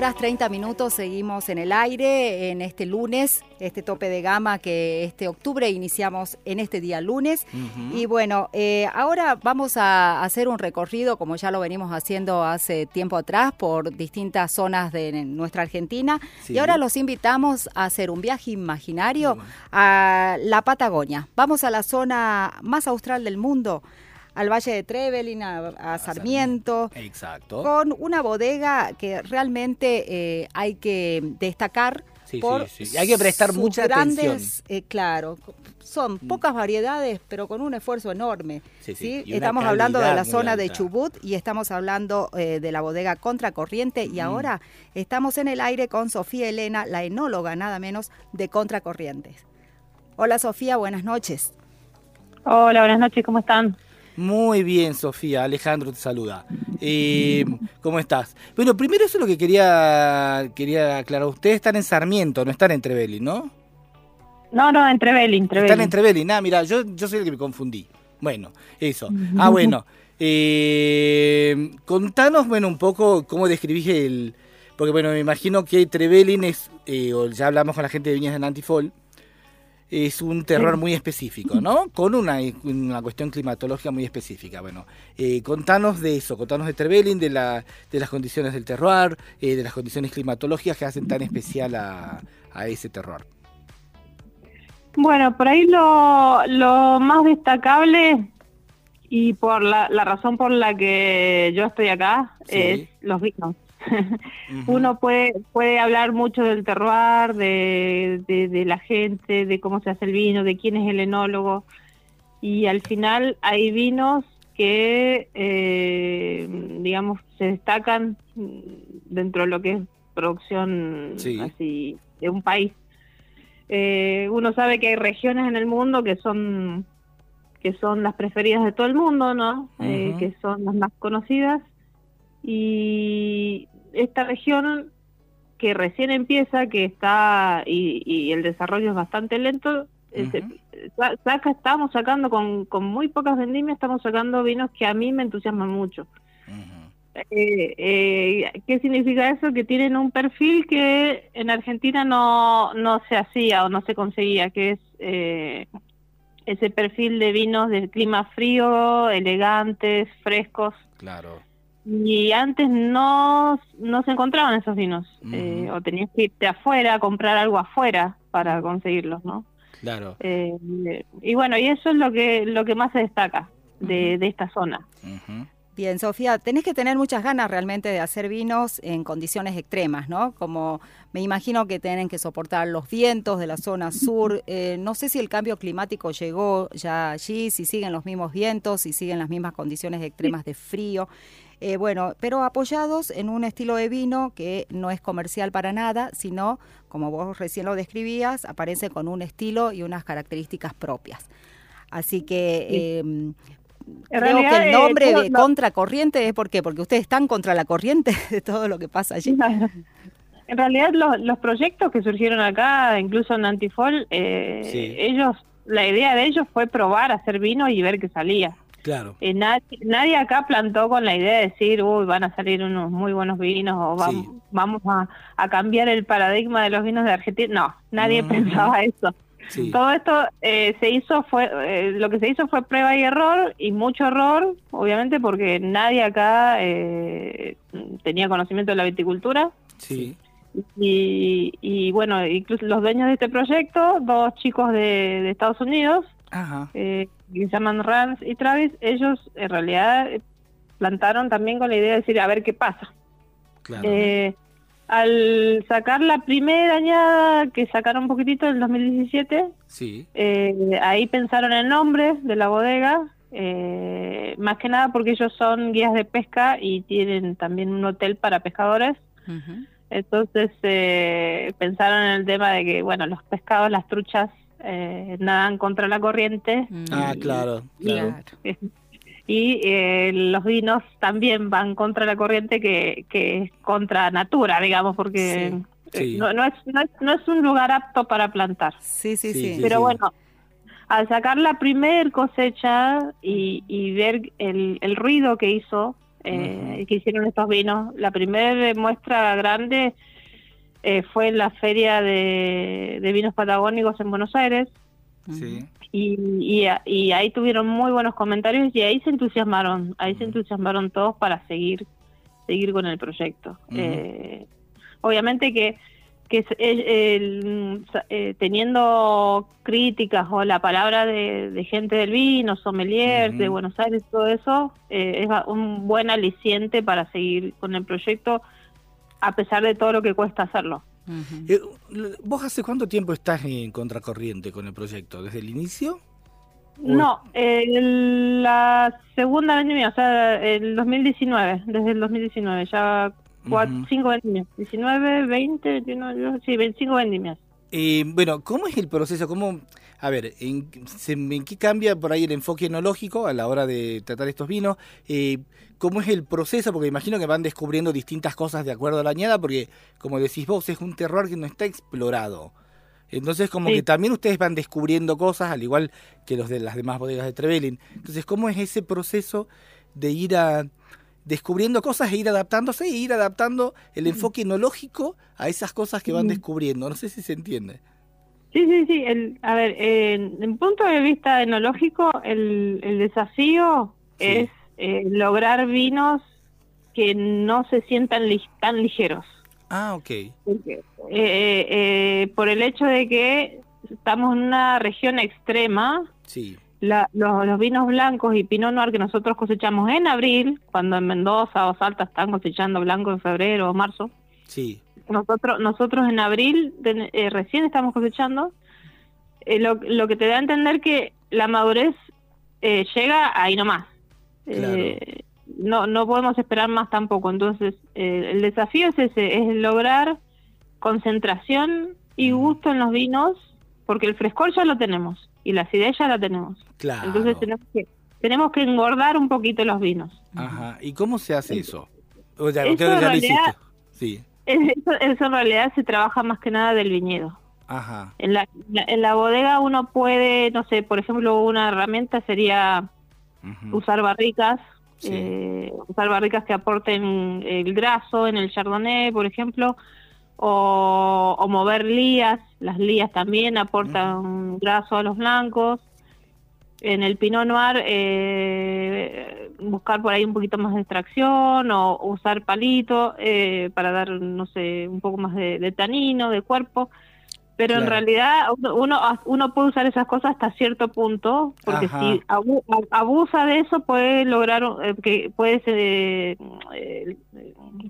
Horas 30 minutos seguimos en el aire en este lunes, este tope de gama que este octubre iniciamos en este día lunes. Y bueno, eh, ahora vamos a hacer un recorrido, como ya lo venimos haciendo hace tiempo atrás, por distintas zonas de nuestra Argentina. Sí. Y ahora los invitamos a hacer un viaje imaginario a la Patagonia. Vamos a la zona más austral del mundo, al Valle de Trevelin, a, a Sarmiento Exacto. con una bodega que realmente eh, hay que destacar Sí, por sí, sí. Hay que prestar mucha grandes, atención. eh, claro, son pocas variedades, pero con un esfuerzo enorme. Sí, sí. Estamos hablando de la zona de. Chubut y estamos hablando eh, de la bodega Contracorriente Mm. y ahora estamos en el aire con Sofía Elena, la enóloga nada menos de Contracorrientes. Hola Sofía, buenas noches. Hola, buenas noches, ¿cómo están? Muy bien, Sofía. Alejandro te saluda. Eh, ¿Cómo estás? Bueno, primero eso es lo que quería, quería aclarar. Ustedes están en Sarmiento, no están en Trevelin, ¿no? No, no, entre Belín, entre Están en Trevelin. Ah, mira, yo, yo soy el que me confundí. Bueno, eso. Ah, bueno. Eh, contanos, bueno, un poco cómo describís el... Porque, bueno, me imagino que Trevelin es, eh, o ya hablamos con la gente de Viñas del Antifol, es un terror muy específico, ¿no? Con una, una cuestión climatológica muy específica. Bueno, eh, contanos de eso, contanos de Trevelin, de, la, de las condiciones del terroir, eh, de las condiciones climatológicas que hacen tan especial a, a ese terror. Bueno, por ahí lo, lo más destacable y por la, la razón por la que yo estoy acá Sí. es los vinos. Uno puede, puede hablar mucho del terroir, de, de, de la gente, de cómo se hace el vino, de quién es el enólogo. Y al final hay vinos que, eh, digamos, se destacan dentro de lo que es producción Sí. así de un país. Eh, uno sabe que hay regiones en el mundo que son que son las preferidas de todo el mundo, ¿no? Eh, que son las más conocidas y esta región que recién empieza, que está y, y el desarrollo es bastante lento, eh, se- Ujú. sa- saca, estamos sacando con, con muy pocas vendimias, estamos sacando vinos que a mí me entusiasman mucho. Eh, eh, ¿Qué significa eso? Que tienen un perfil que en Argentina no, no se hacía o no se conseguía, que es eh, ese perfil de vinos de clima frío, elegantes, frescos. Claro. Y antes no, no se encontraban esos vinos, eh, o tenías que irte afuera a comprar algo afuera para conseguirlos, ¿no? Claro. Eh, y bueno, y eso es lo que, lo que más se destaca de, de esta zona. Bien, Sofía, tenés que tener muchas ganas realmente de hacer vinos en condiciones extremas, ¿no? Como me imagino que tienen que soportar los vientos de la zona sur. Eh, no sé si el cambio climático llegó ya allí, si siguen los mismos vientos, si siguen las mismas condiciones extremas de frío. Eh, bueno, pero apoyados en un estilo de vino que no es comercial para nada, sino, como vos recién lo describías, aparece con un estilo y unas características propias. Así que eh, En creo realidad, que el eh, nombre todo de lo- contracorriente es por qué, porque ustedes están contra la corriente de todo lo que pasa allí. En realidad los, los proyectos que surgieron acá, incluso en Antifol, eh, Sí. ellos, la idea de ellos fue probar a hacer vino y ver qué salía. Claro. Eh, nadie, nadie acá plantó con la idea de decir, uy, van a salir unos muy buenos vinos o vam- Sí. vamos a, a cambiar el paradigma de los vinos de Argentina. No, nadie No. pensaba eso. Sí. Todo esto eh, se hizo fue eh, lo que se hizo fue prueba y error y mucho error, obviamente porque nadie acá eh, tenía conocimiento de la viticultura Sí. y, y bueno, incluso los dueños de este proyecto, dos chicos de, de Estados Unidos, Ajá. eh, que se llaman Rance y Travis, ellos en realidad eh, plantaron también con la idea de decir a ver qué pasa. Claro. Eh, al sacar la primera añada que sacaron un poquitito en el 2017, sí. eh, ahí pensaron el nombre de la bodega, eh, más que nada porque ellos son guías de pesca y tienen también un hotel para pescadores. Entonces eh, pensaron en el tema de que, bueno, los pescados, las truchas, eh, nadan contra la corriente Mm. Ah, claro. Claro. Claro. y eh, los vinos también van contra la corriente que, que es contra natura, digamos, porque eh, Sí. No, no es, no, es, no es un lugar apto para plantar. Sí, sí, Sí. Pero bueno, al sacar la primer cosecha y, y ver el, el ruido que hizo, eh, que hicieron estos vinos, la primera muestra grande eh, fue en la feria de, de vinos patagónicos en Buenos Aires Sí. y, y, a- y ahí tuvieron muy buenos comentarios y ahí se entusiasmaron, ahí se entusiasmaron todos para seguir seguir con el proyecto. Eh, obviamente que que el- sa- eh, teniendo críticas o la palabra de, de gente del vino, sommeliers de. Buenos Aires, todo eso, eh, es un buen aliciente para seguir con el proyecto a pesar de todo lo que cuesta hacerlo. Ujú. Eh, ¿Vos hace cuánto tiempo estás en contracorriente con el proyecto? ¿Desde el inicio? No, eh, la segunda vendimia, o sea, el 2019, desde el 2019, ya cuatro, Ujú. cinco vendimias, 19, 20, 21, sí, 25 vendimias. Eh, bueno, ¿cómo es el proceso? ¿Cómo, a ver, ¿en, qué cambia por ahí el enfoque enológico a la hora de tratar estos vinos? Eh, ¿Cómo es el proceso? Porque imagino que van descubriendo distintas cosas de acuerdo a la añada, porque como decís vos, es un terror que no está explorado. Entonces, como Sí. que también ustedes van descubriendo cosas, al igual que los de las demás bodegas de Trevelin. Entonces, ¿cómo es ese proceso de ir a descubriendo cosas e ir adaptándose e ir adaptando el enfoque enológico a esas cosas que van Mm. descubriendo? No sé si se entiende. Sí, sí, sí. El, a ver, en, en punto de vista enológico, el, el desafío Sí. es eh, lograr vinos que no se sientan li- tan ligeros. Ah, ok. Porque, eh, eh, eh, por el hecho de que estamos en una región extrema, Sí. la- los, los vinos blancos y Pinot Noir que nosotros cosechamos en abril, cuando en Mendoza o Salta están cosechando blanco en febrero o marzo, Sí. Nosotros nosotros en abril eh, recién estamos cosechando, eh, lo, lo que te da a entender que la madurez eh, llega ahí nomás. Claro. Eh, no, no podemos esperar más tampoco. Entonces, eh, el desafío es ese, es lograr concentración y Mm. gusto en los vinos, porque el frescor ya lo tenemos y la acidez ya la tenemos. Claro. Entonces tenemos que, tenemos que engordar un poquito los vinos. Ajá. ¿Y cómo se hace eso? O Eso que en ya lo hiciste. Sí. Eso, eso en realidad se trabaja más que nada del viñedo. Ajá. En la, la- en la bodega uno puede, no sé, por ejemplo, una herramienta sería usar barricas, Sí. eh, usar barricas que aporten el graso en el chardonnay, por ejemplo, o, o mover lías, las lías también aportan graso a los blancos. En el Pinot Noir, eh, buscar por ahí un poquito más de extracción o usar palito eh, para dar, no sé, un poco más de, de tanino, de cuerpo. Pero en realidad uno, uno, puede usar esas cosas hasta cierto punto, porque Ajá. si abu- ab- abusa de eso puede lograr eh, que puede ser, eh, eh,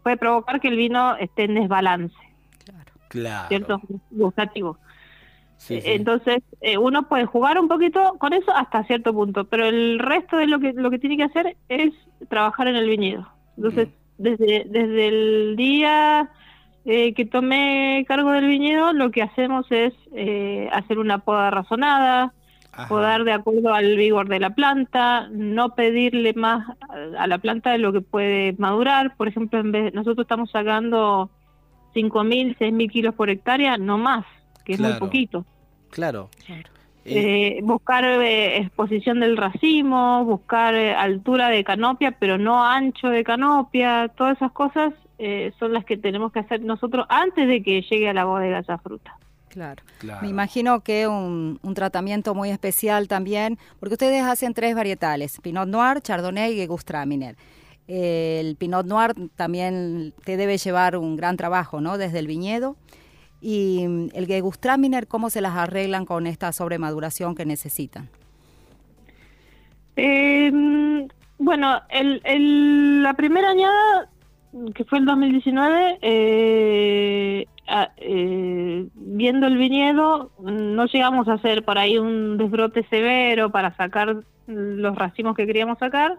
puede provocar que el vino esté en desbalance, Claro. Claro. ¿cierto? Gustativo. Sí, Eh, sí. Entonces, eh, uno puede jugar un poquito con eso hasta cierto punto, pero el resto de lo que lo que tiene que hacer es trabajar en el viñedo. Entonces, Mm. desde desde el día eh, que tomé cargo del viñedo, lo que hacemos es eh, hacer una poda razonada, Ajá. podar de acuerdo al vigor de la planta, no pedirle más a- a la planta de lo que puede madurar. Por ejemplo, en vez nosotros estamos sacando 5.000, 6.000 kilos por hectárea, no más, que es muy Claro. poquito. Claro. Eh, Eh, buscar eh, exposición del racimo, buscar eh, altura de canopia, pero no ancho de canopia, todas esas cosas eh, son las que tenemos que hacer nosotros antes de que llegue a la bodega esa fruta. Claro. claro. Me imagino que un, un tratamiento muy especial también, porque ustedes hacen tres varietales, Pinot Noir, Chardonnay y Gewürztraminer. El Pinot Noir también te debe llevar un gran trabajo, ¿no? Desde el viñedo. Y mm, el Gewürztraminer, ¿cómo se las arreglan con esta sobremaduración que necesitan? Eh, bueno, el, el- la primera añada, que fue el 2019, eh, a- eh, viendo el viñedo, no llegamos a hacer por ahí un desbrote severo para sacar los racimos que queríamos sacar.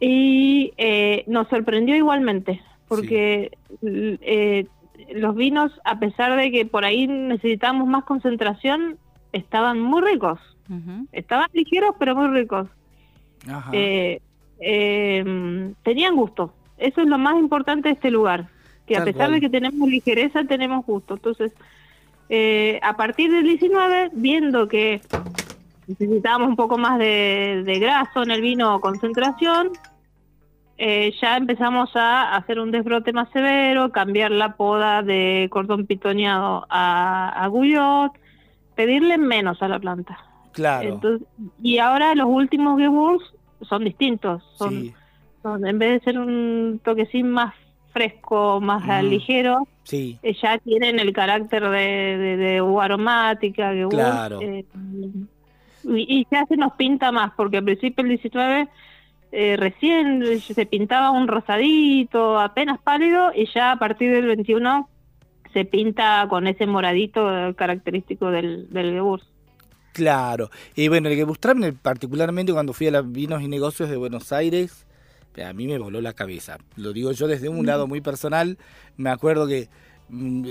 Y eh, nos sorprendió igualmente, porque eh, los vinos, a pesar de que por ahí necesitábamos más concentración, estaban muy ricos. Estaban ligeros, pero muy ricos. Ajá. Eh, eh, tenían gusto. Eso es lo más importante de este lugar. Que a pesar cual. de que tenemos ligereza, tenemos gusto. Entonces, eh, a partir del 19, viendo que necesitábamos un poco más de, de graso en el vino o concentración, eh, ya empezamos a hacer un desbrote más severo, cambiar la poda de cordón pitoneado a, a guyot, pedirle menos a la planta. claro. Entonces, y ahora los últimos Gewurz son distintos. Son, sí, son- en vez de ser un toquecín más fresco, más ligero, sí. eh, ya tienen el carácter de, de, de uva aromática, Gewurz, Claro. eh, y, y ya se nos pinta más, porque al principio el 19 eh, recién se pintaba un rosadito, apenas pálido, y ya a partir del 21 se pinta con ese moradito eh, característico del, del. Claro. Y bueno, el Gewürztraminer, particularmente cuando fui a los vinos y negocios de Buenos Aires, a mí me voló la cabeza. Lo digo yo desde un lado muy personal. Me acuerdo que mm,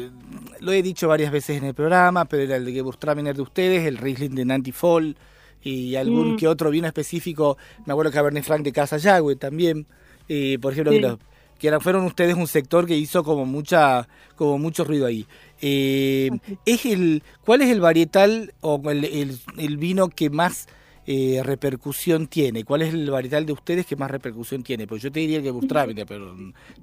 lo he dicho varias veces en el programa, pero era el de Gewürztraminer de ustedes, el Riesling de Nanti Fall y algún Mm. que otro vino específico. Me acuerdo que Cabernet Franc de Casa Yagüe también. Eh, por ejemplo, Sí. que, los- que fueron ustedes un sector que hizo como mucha como mucho ruido ahí. Eh, es el ¿Cuál es el varietal o el, el- el vino que más eh, repercusión tiene? ¿Cuál es el varietal de ustedes que más repercusión tiene? Pues yo te diría que Gewürztraminer, pero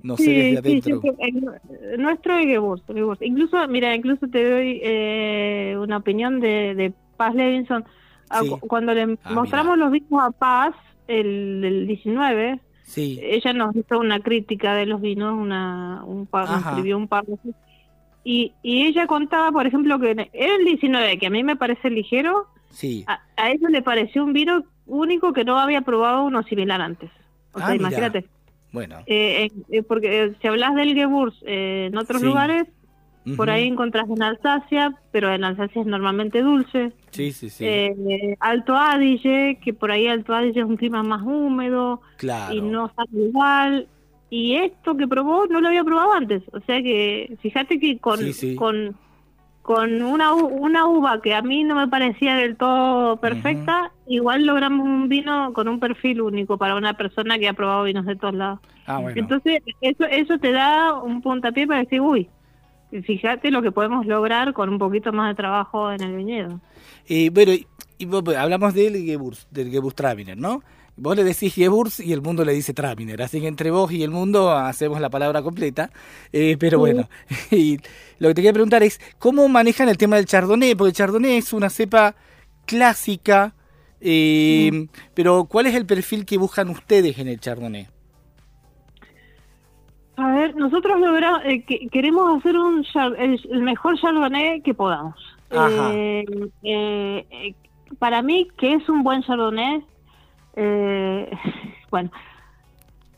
no sé desde adentro. sí, el- nuestro es Gewurz, Gewurz. Incluso, mira, incluso te doy eh, una opinión de, de Paz Levinson. Ah, Sí. Cuando le Ah, mostramos los vinos a Paz, el, el 19, Sí, ella nos hizo una crítica de los vinos, una, un Ajá. escribió un par y, y ella contaba, por ejemplo, que era el 19, que a mí me parece ligero, sí. a, a ella le pareció un vino único que no había probado uno similar antes. O Ah, sea, imagínate. Bueno. Eh, eh, eh, porque eh, si hablas del Gewurz eh, en otros Sí. lugares, por ahí encontrás en Alsacia, pero en Alsacia es normalmente dulce. Sí, sí, sí. Eh, Alto Adige, que por ahí Alto Adige es un clima más húmedo claro. y no sabe igual. Y esto que probó no lo había probado antes. O sea que fíjate que con, Sí, sí. con, con una, una uva que a mí no me parecía del todo perfecta, igual logramos un vino con un perfil único para una persona que ha probado vinos de todos lados. Ah, bueno. Entonces, eso, eso te da un puntapié para decir, uy, fíjate lo que podemos lograr con un poquito más de trabajo en el viñedo. Eh, bueno, y, y pues, hablamos del Gewurz, del Gewürztraminer, ¿no? Vos le decís Gewurz y el mundo le dice Traminer, así que entre vos y el mundo hacemos la palabra completa. Eh, pero bueno, y lo que te quería preguntar es, ¿cómo manejan el tema del Chardonnay? Porque el Chardonnay es una cepa clásica, eh, pero ¿cuál es el perfil que buscan ustedes en el Chardonnay? A ver, nosotros logra- eh, que- queremos hacer un el, el mejor chardonnay que podamos. Ajá. Eh, eh, eh, para mí, que es un buen chardonnay, eh, bueno,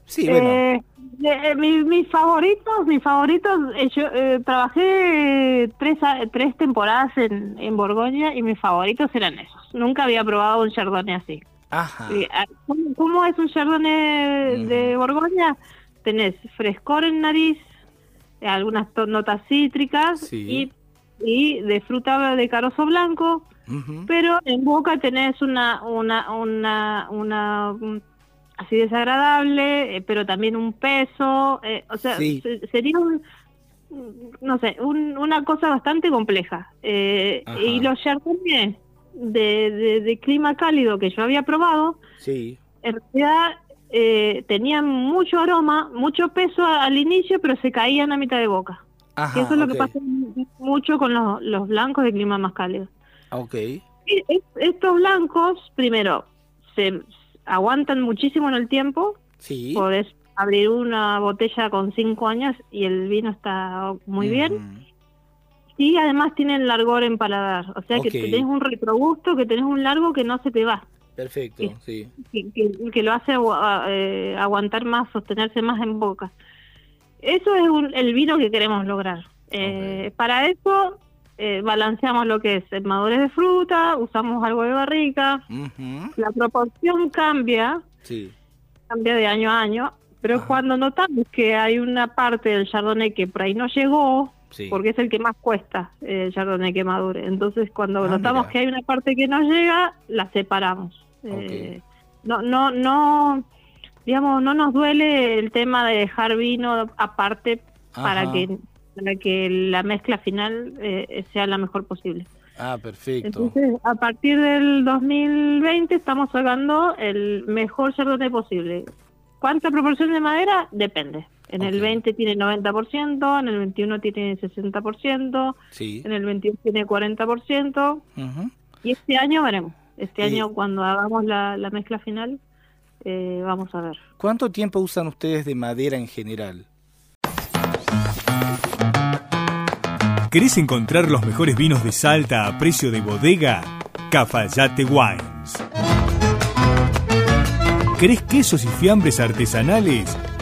Sí, bueno, Eh, eh, mi- mis favoritos, mis favoritos, yo trabajé tres, a- tres temporadas en, en Borgoña y mis favoritos eran esos. Nunca había probado un chardonnay así. ajá, ah, ¿Cómo, cómo es un chardonnay de Borgoña? Tenés frescor en nariz, eh, algunas notas cítricas Sí. y, y de fruta de carozo blanco pero en boca tenés una, una, una, una mm, así desagradable, eh, pero también un peso, eh, o sea, Sí. se- sería un, no sé, un- una cosa bastante compleja. Eh, y los chardonnays de, de, de clima cálido que yo había probado, Sí. en realidad eh, tenían mucho aroma, mucho peso al inicio, pero se caían a mitad de boca. Ajá. Eso es lo ok. que pasa mucho con los, los blancos de clima más cálido. Ok. Y es- estos blancos, primero, se aguantan muchísimo en el tiempo. Sí. Podés abrir una botella con cinco años y el vino está muy bien. Y además tienen largor en paladar. O sea Ok. que tenés un retrogusto, que tenés un largo que no se te va. Perfecto, sí. que, que- que lo hace eh, aguantar más, sostenerse más en boca. Eso es un- el vino que queremos lograr. Eh, Para eso eh, balanceamos lo que es madurez de fruta, usamos algo de barrica, la proporción cambia, Sí. cambia de año a año, pero cuando notamos que hay una parte del chardonnay que por ahí no llegó, Sí. porque es el que más cuesta eh, el chardonnay que madure. Entonces, cuando Ah, notamos mira. que hay una parte que no llega, la separamos. Eh, no, no, no, digamos, no nos duele el tema de dejar vino aparte para que para que la mezcla final eh, sea la mejor posible. Ah, perfecto. Entonces, a partir del 2020 estamos sacando el mejor chardonnay posible. ¿Cuánta proporción de madera? Depende. En el Ok. 20 tiene 90%, en el 21 tiene 60%, Sí. en el 21 tiene 40%, Ujú. y este año veremos. Este Y- año cuando hagamos la, la mezcla final, eh, vamos a ver. ¿Cuánto tiempo usan ustedes de madera en general? ¿Querés encontrar los mejores vinos de Salta a precio de bodega? Cafayate Wines. ¿Querés quesos y fiambres artesanales?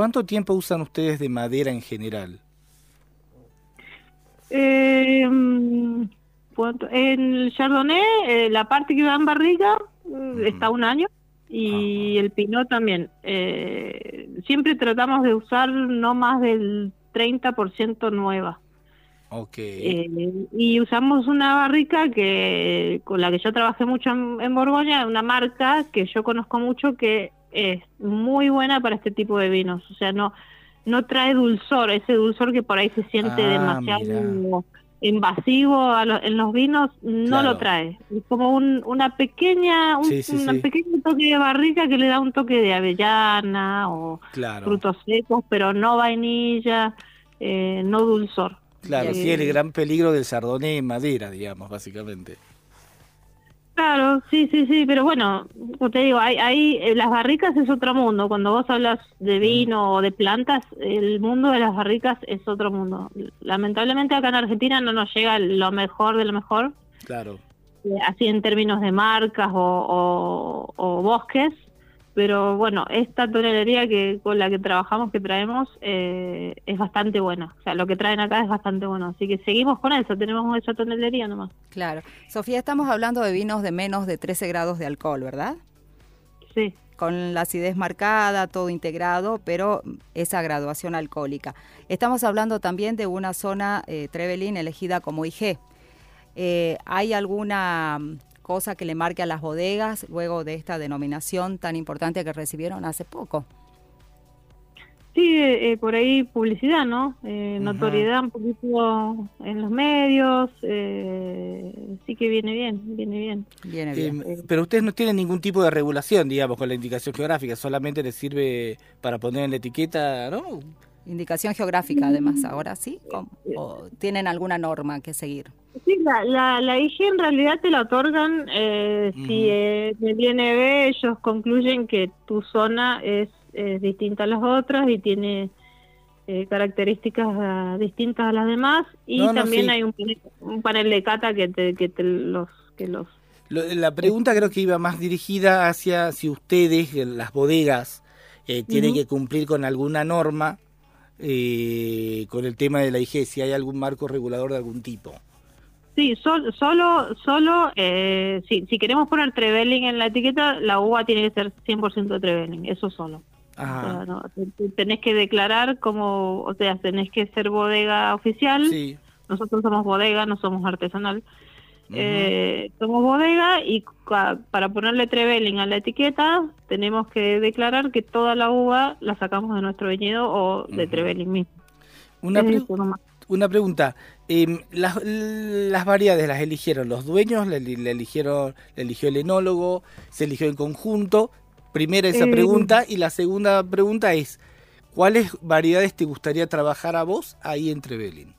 ¿Cuánto tiempo usan ustedes de madera en general? Eh, en el Chardonnay, eh, la parte que va en barriga mm, está un año y el Pinot también. Eh, siempre tratamos de usar no más del 30% nueva. Ok. Eh, y usamos una barrica que con la que yo trabajé mucho en, en Borgoña, una marca que yo conozco mucho que es muy buena para este tipo de vinos. O sea, no no trae dulzor, ese dulzor que por ahí se siente Ah, demasiado invasivo a lo- en los vinos, no Claro. lo trae. Es como un, una pequeña, un Sí, sí, una sí. pequeño toque de barrica que le da un toque de avellana o claro. frutos secos, pero no vainilla, eh, no dulzor. Claro, Eh, sí, el gran peligro del chardonnay en madera, digamos, básicamente. Claro, sí, sí, sí, pero bueno, como te digo, hay, hay, eh, las barricas es otro mundo. Cuando vos hablas de vino o de plantas, el mundo de las barricas es otro mundo. Lamentablemente acá en Argentina no nos llega lo mejor de lo mejor, Claro. eh, así en términos de marcas o, o- o bosques, pero bueno, esta tonelería que con la que trabajamos, que traemos, eh, es bastante buena. O sea, lo que traen acá es bastante bueno. Así que seguimos con eso, tenemos esa tonelería nomás. Claro. Sofía, estamos hablando de vinos de menos de 13 grados de alcohol, ¿verdad? Sí. Con la acidez marcada, todo integrado, pero esa graduación alcohólica. Estamos hablando también de una zona eh, Trevelin elegida como IG. Eh, ¿Hay alguna cosa que le marque a las bodegas luego de esta denominación tan importante que recibieron hace poco? Sí, eh, por ahí publicidad, ¿no? Eh, notoriedad un poquito en los medios, eh, sí que viene bien, viene bien. Viene bien. Eh, pero ustedes no tienen ningún tipo de regulación, digamos, con la indicación geográfica, solamente les sirve para poner en la etiqueta, ¿no? Indicación geográfica, además, ahora sí. ¿Cómo? ¿O tienen alguna norma que seguir? Sí, la, la, la IG en realidad te la otorgan eh, si eh, en el INB ellos concluyen que tu zona es, es distinta a las otras y tiene eh, características ah, distintas a las demás y No, no, también sí. hay un, panel- un panel de cata que te, que te los que los Lo- la pregunta creo que iba más dirigida hacia si ustedes, las bodegas, eh, tienen que cumplir con alguna norma eh, con el tema de la IG, si hay algún marco regulador de algún tipo. Sí, sol- solo, solo eh, si, si queremos poner Trevelin en la etiqueta, la uva tiene que ser 100% Trevelin, eso solo. Ajá. O sea, no, te- te- tenés que declarar como, o sea, tenés que ser bodega oficial. Sí. Nosotros somos bodega, no somos artesanal. Eh, somos bodega y para ponerle Trevelin a la etiqueta tenemos que declarar que toda la uva la sacamos de nuestro viñedo o de. Trevelin mismo. Una, pre- pregunta. em, las, las variedades las eligieron los dueños, la eligieron, eligió el enólogo, se eligió en conjunto. Primera esa Eh, pregunta y la segunda pregunta es ¿cuáles variedades te gustaría trabajar a vos ahí en Trevelin?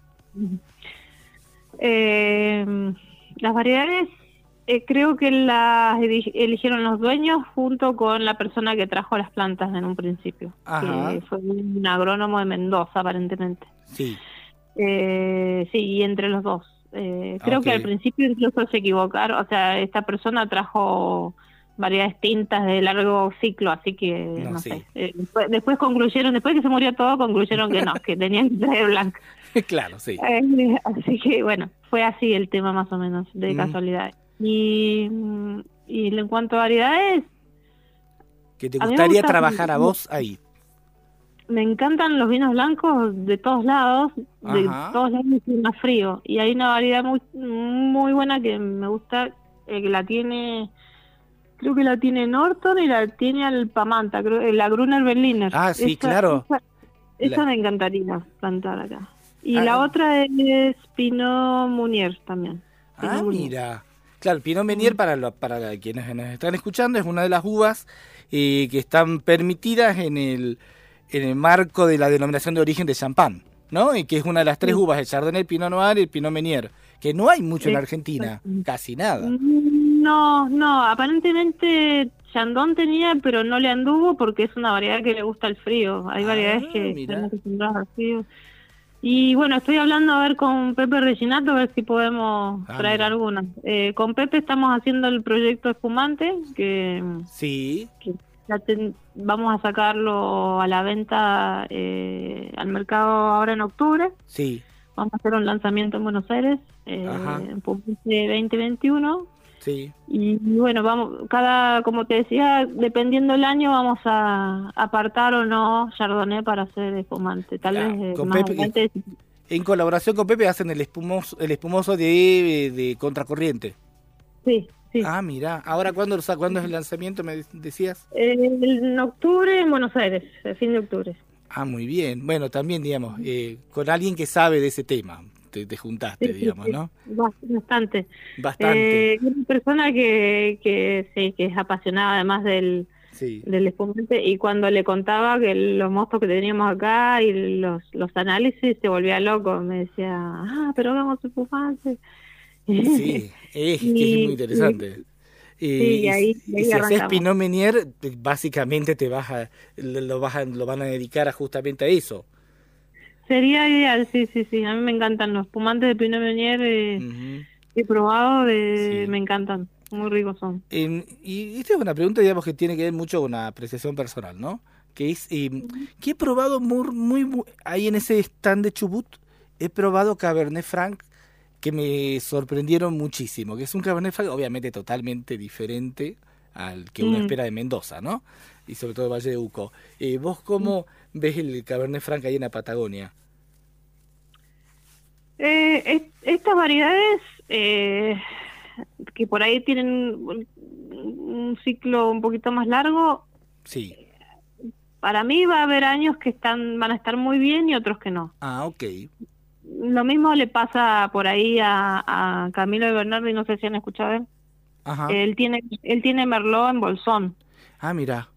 Eh, las variedades eh, creo que las eli- eligieron los dueños junto con la persona que trajo las plantas en un principio, Ajá. que fue un agrónomo de Mendoza aparentemente. Sí. Eh, sí, y entre los dos. Eh, creo Ok. que al principio incluso se equivocaron, o sea, esta persona trajo variedades tintas de largo ciclo, así que No, no, sí. sé. Eh, después, después concluyeron, después que se murió todo, concluyeron que no, que tenían que traer blanca. claro, sí. Eh, así que bueno, fue así el tema más o menos, de Mm. casualidad. Y, y en cuanto a variedades, Que te gustaría gusta- trabajar a vos ahí. me encantan los vinos blancos de todos lados, de todos lados y más frío. Y hay una variedad muy muy buena que me gusta, eh, que la tiene, creo que la tiene Norton y la tiene Alpamanta, creo, eh, la Gruner Berliner. Ah, sí, Esa- claro. Esa, esa La- me encantaría plantar acá. Y Ah. la otra es Pinot Munier también. Ah, Munier. mira. Claro, el Pinot Meunier, para, lo- para quienes nos están escuchando, es una de las uvas eh, que están permitidas en el, en el marco de la denominación de origen de champán, ¿no? Y que es una de las tres uvas, el Chardonnay, el Pinot Noir y el Pinot Meunier, que no hay mucho en Argentina, casi nada. Mm, No, no, aparentemente Chandon tenía, pero no le anduvo porque es una variedad que le gusta el frío. Hay Ah, variedades que están acostumbradas al frío. Y bueno, estoy hablando a ver con Pepe Reginato, a ver si podemos Ah, traer algunas. Eh, con Pepe estamos haciendo el proyecto espumante, que, Sí, que ya ten- vamos a sacarlo a la venta eh, al mercado ahora en octubre. sí, Vamos a hacer un lanzamiento en Buenos Aires, eh, en Espumante 2021. Sí. Y bueno, vamos, cada, como te decía, dependiendo del año, vamos a apartar o no Chardonnay para hacer espumante. Tal Ah, vez eh, con más Pepe, adelante. En colaboración con Pepe hacen el espumoso, el espumoso de, de contracorriente. Sí, sí. Ah, mira. Ahora, ¿cuándo, ¿cuándo es el lanzamiento, me decías? Eh, en octubre en Buenos Aires, el fin de octubre. Ah, muy bien. Bueno, también, digamos, eh, con alguien que sabe de ese tema, te, te juntaste, Sí, sí, digamos, sí, ¿no? bas- Bastante. Bastante. Eh, una persona que, que, sí, que es apasionada además del, sí. del espumante y cuando le contaba que los mostos que teníamos acá y los, los análisis se volvía loco. Me decía, ah, pero hagamos espumante. Sí, es, que es muy interesante. Y, y ahí- y ahí si haces. Pinot Meunier, te- básicamente te vas a, lo, lo vas a- lo van a dedicar a justamente a eso. Sería ideal, sí, sí, sí. A mí me encantan los espumantes de Pinot Meunier. eh. He probado, Sí. me encantan. Muy ricos son. Y esta es una pregunta, digamos, que tiene que ver mucho con una apreciación personal, ¿no? Que es, que he probado muy, ahí en ese stand de Chubut, he probado Cabernet Franc que me sorprendieron muchísimo, que es un Cabernet Franc obviamente totalmente diferente al que uno Mm. espera de Mendoza, ¿no? Y sobre todo de Valle de Uco. Eh, ¿Vos cómo ves el Cabernet Franc ahí en la Patagonia? Eh, es- estas variedades eh, que por ahí tienen un, ciclo un poquito más largo, Sí. para mí va a haber años que están van a estar muy bien y otros que no. Ah, ok. Lo mismo le pasa por ahí a, a Camilo de Bernardi, no sé si han escuchado él. Ajá. Él tiene él tiene Merlot en Bolsón. Ah, mira.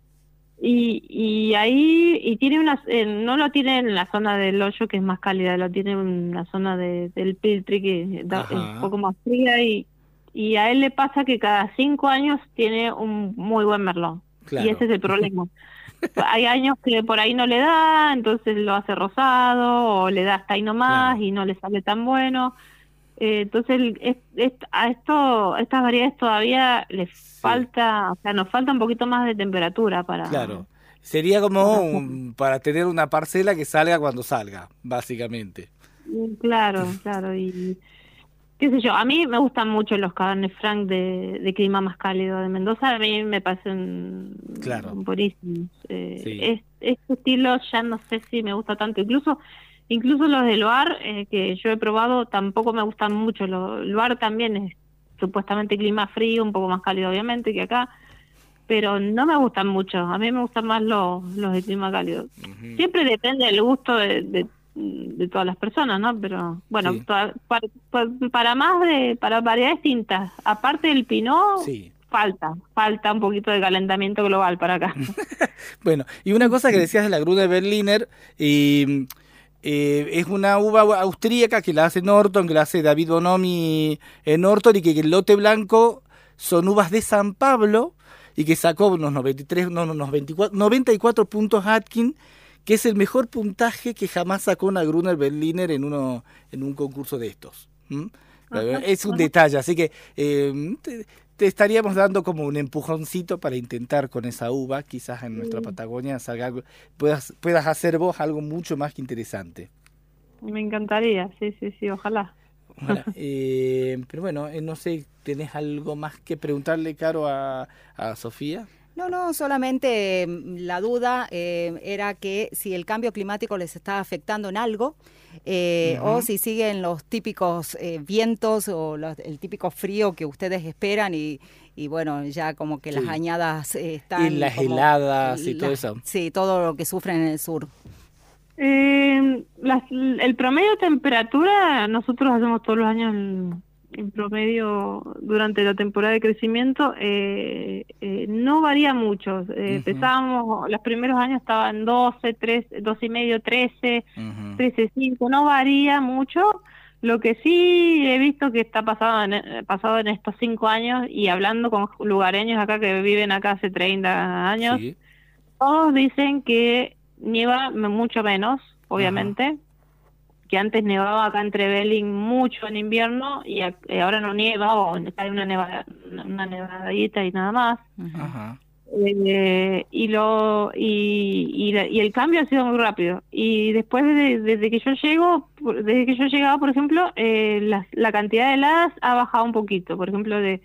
Y, y ahí, y tiene una, eh, no lo tiene en la zona del hoyo que es más cálida, lo tiene en la zona de, del Piltri que da- es un poco más fría y, y a él le pasa que cada cinco años tiene un muy buen merlón. Claro. Y ese es el problema. Hay años que por ahí no le da, entonces lo hace rosado o le da hasta ahí nomás Claro. y no le sale tan bueno. Eh, entonces, el- es- es- a esto, estas variedades todavía les falta, o sea, nos falta un poquito más de temperatura para... Claro. Sería como un- para tener una parcela que salga cuando salga, básicamente. Claro, claro. Y qué sé yo, a mí me gustan mucho los Cabernet Franc de, de clima más cálido de Mendoza, a mí me parecen Claro. buenísimos. Eh, Sí. es- este estilo ya no sé si me gusta tanto, incluso incluso los de Loire eh, que yo he probado tampoco me gustan mucho. Lo, Loire también es supuestamente clima frío, un poco más cálido obviamente que acá, pero no me gustan mucho. A mí me gustan más los, los de clima cálido. Siempre depende del gusto de, de, de todas las personas, ¿no? Pero bueno, Sí. toda- para, para, para más de para variedades tintas, aparte del pinot, Sí. falta, falta un poquito de calentamiento global para acá. Bueno, y una cosa que decías de la Grüne Berliner, y, eh, es una uva austríaca que la hace Norton, que la hace David Bonomi en Norton, y que el lote blanco son uvas de San Pablo, y que sacó unos 93, no, no, unos 24, 94 puntos Atkin, que es el mejor puntaje que jamás sacó una Gruner Berliner en uno en un concurso de estos. es un ajá. detalle, así que eh, te, estaríamos dando como un empujoncito para intentar con esa uva, quizás en nuestra Patagonia salga algo, puedas, puedas hacer vos algo mucho más que interesante. Me encantaría, sí, sí, sí, ojalá. Ojalá. Eh, pero bueno, eh, no sé, ¿tenés algo más que preguntarle, Caro, a, a Sofía? No, no, solamente mm, la duda eh, era que si el cambio climático les está afectando en algo eh, o si siguen los típicos eh, vientos o los- el típico frío que ustedes esperan y, y bueno, ya como que las añadas eh, están... Y las como- heladas y todo eso. Sí, todo lo que sufren en el sur. Eh, las- el promedio de temperatura, nosotros hacemos todos los años el promedio durante la temporada de crecimiento, eh, eh, no varía mucho. Eh, Ujú. Empezábamos, los primeros años estaban 12, 13, 12 y medio, 13, Ujú. 13, 5, no varía mucho. Lo que sí he visto que está pasado en, eh, pasado en estos cinco años y hablando con lugareños acá que viven acá hace 30 años, Sí. todos dicen que nieva mucho menos, obviamente, que antes nevaba acá en Trevelin mucho en invierno y, y ahora no nieva o cae una, neva, una nevadita y nada más. Ajá. Eh, y lo y, y, la- y el cambio ha sido muy rápido y después de- desde que yo llego por- desde que yo llegaba por ejemplo eh, la, la cantidad de heladas ha bajado un poquito por ejemplo de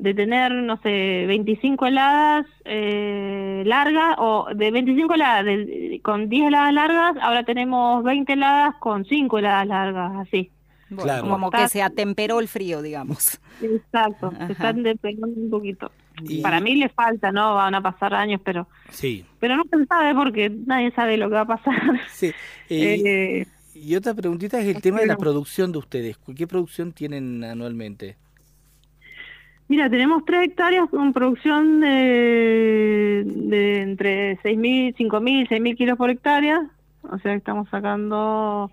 de tener no sé 25 heladas eh, largas o de 25 heladas de- con 10 heladas largas ahora tenemos 20 heladas con 5 heladas largas así Bueno, Claro. Como que se atemperó el frío, digamos. exacto Ajá. se están despegando un poquito Y- para mí le falta no van a pasar años pero Sí. Pero no se sabe porque nadie sabe lo que va a pasar. sí. Eh, Eh, y otra preguntita es el tema de la producción de ustedes. ¿Qué producción tienen anualmente? Mira, tenemos tres hectáreas con producción de, de entre 6.000, 5.000, 6.000 kilos por hectárea. O sea, estamos sacando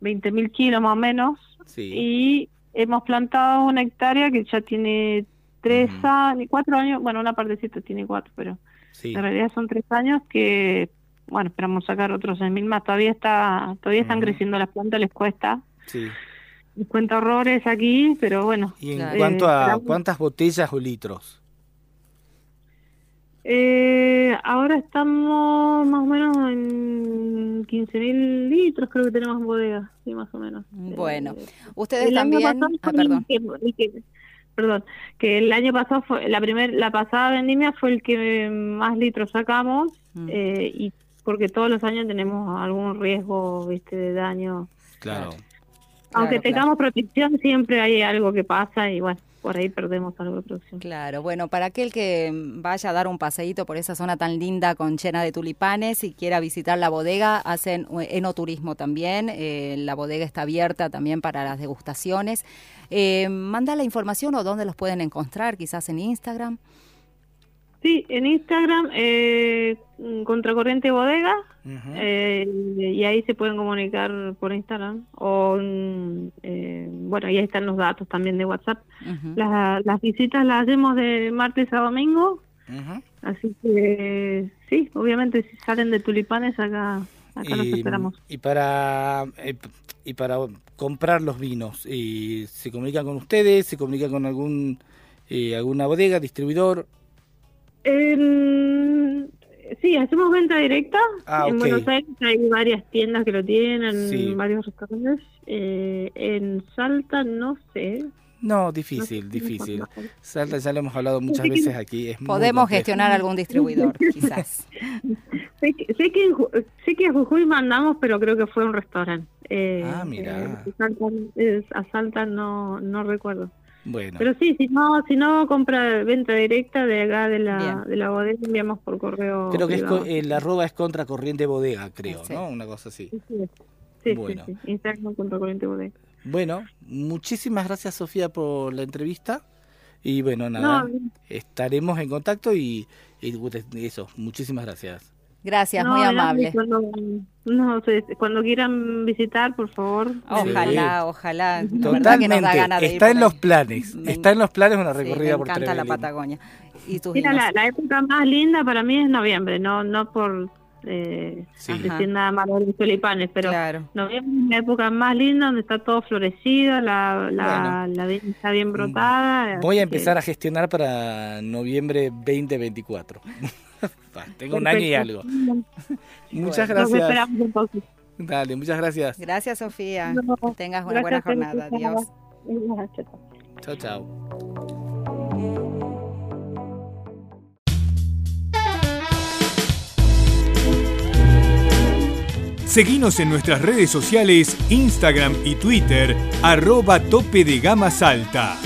20.000 kilos más o menos. Sí. Y hemos plantado una hectárea que ya tiene tres Ujú. años, cuatro años. Bueno, una partecita tiene cuatro, pero sí. en realidad son tres años que, bueno, esperamos sacar otros 6.000 más. Todavía está todavía están creciendo las plantas, les cuesta. sí. Cuenta horrores aquí, pero bueno. ¿Y en Claro. cuanto a cuántas botellas o litros? Eh, ahora estamos más o menos en 15.000 litros, creo que tenemos en bodega, sí, más o menos. Bueno, Eh, ustedes el año también... pasado Ah, fue el perdón. que- el que- perdón, que el año pasado fue, la primer, la pasada vendimia fue el que más litros sacamos, Mm. eh, y porque todos los años tenemos algún riesgo, viste, de daño. Claro. Aunque Claro, tengamos protección, siempre hay algo que pasa y bueno, por ahí perdemos algo de producción. Claro, bueno, para aquel que vaya a dar un paseíto por esa zona tan linda con llena de tulipanes y quiera visitar la bodega, hacen eh, enoturismo también. eh, la bodega está abierta también para las degustaciones. Eh, manda la información o dónde los pueden encontrar, quizás en Instagram. Sí, en Instagram, eh, Contracorriente Bodega, eh, y ahí se pueden comunicar por Instagram. O, eh, bueno, y ahí están los datos también de WhatsApp. Las, las visitas las hacemos de martes a domingo, así que sí, obviamente si salen de tulipanes acá acá los esperamos. y para eh, y para comprar los vinos, y ¿se comunican con ustedes? ¿Se comunican con algún eh, alguna bodega, distribuidor? Sí, hacemos venta directa. Ah, en. Buenos Aires hay varias tiendas que lo tienen, Sí. varios restaurantes. Eh, en Salta no sé. No, difícil, difícil. Salta ya lo hemos hablado muchas veces aquí. Es Podemos gestionar algún distribuidor, quizás. Sé que, sé, que en Ju- sé que a Jujuy mandamos, pero creo que fue un restaurante. Eh, Ah, mirá. eh, Salta, eh, a Salta no, no recuerdo. Bueno, Pero sí, si no, si no compra venta directa de acá de la, Bien. de la bodega, enviamos por correo. creo que es privado. el arroba es contra corriente bodega, creo, Sí. ¿no? Una cosa así. Sí, sí, sí, Bueno. sí, sí. Instagram contra corriente bodega. Bueno, muchísimas gracias Sofía por la entrevista. Y bueno, nada, No, estaremos en contacto y, y eso, muchísimas gracias. Gracias, no, muy amable. Cuando, no cuando quieran visitar, por favor. Ojalá, ojalá. La que Totalmente, nos da ganas de ir está en ahí. los planes, Me está en los planes una Sí, recorrida me por encanta la. Patagonia. Y tus Mira, la, la época más linda para mí es noviembre, no no por eh, Sí. decir nada malo de los tulipanes, pero Claro. noviembre es la época más linda donde está todo florecido, la, la, la viña está bien brotada. Voy a que- empezar a gestionar para noviembre 2024. Tengo un año y algo. Muchas Nos gracias. esperamos entonces. Dale, muchas gracias. Gracias, Sofía. No, Que tengas una buena jornada. Adiós. Chao, chao. Seguinos en nuestras redes sociales, Instagram y Twitter, arroba tope de gama salta.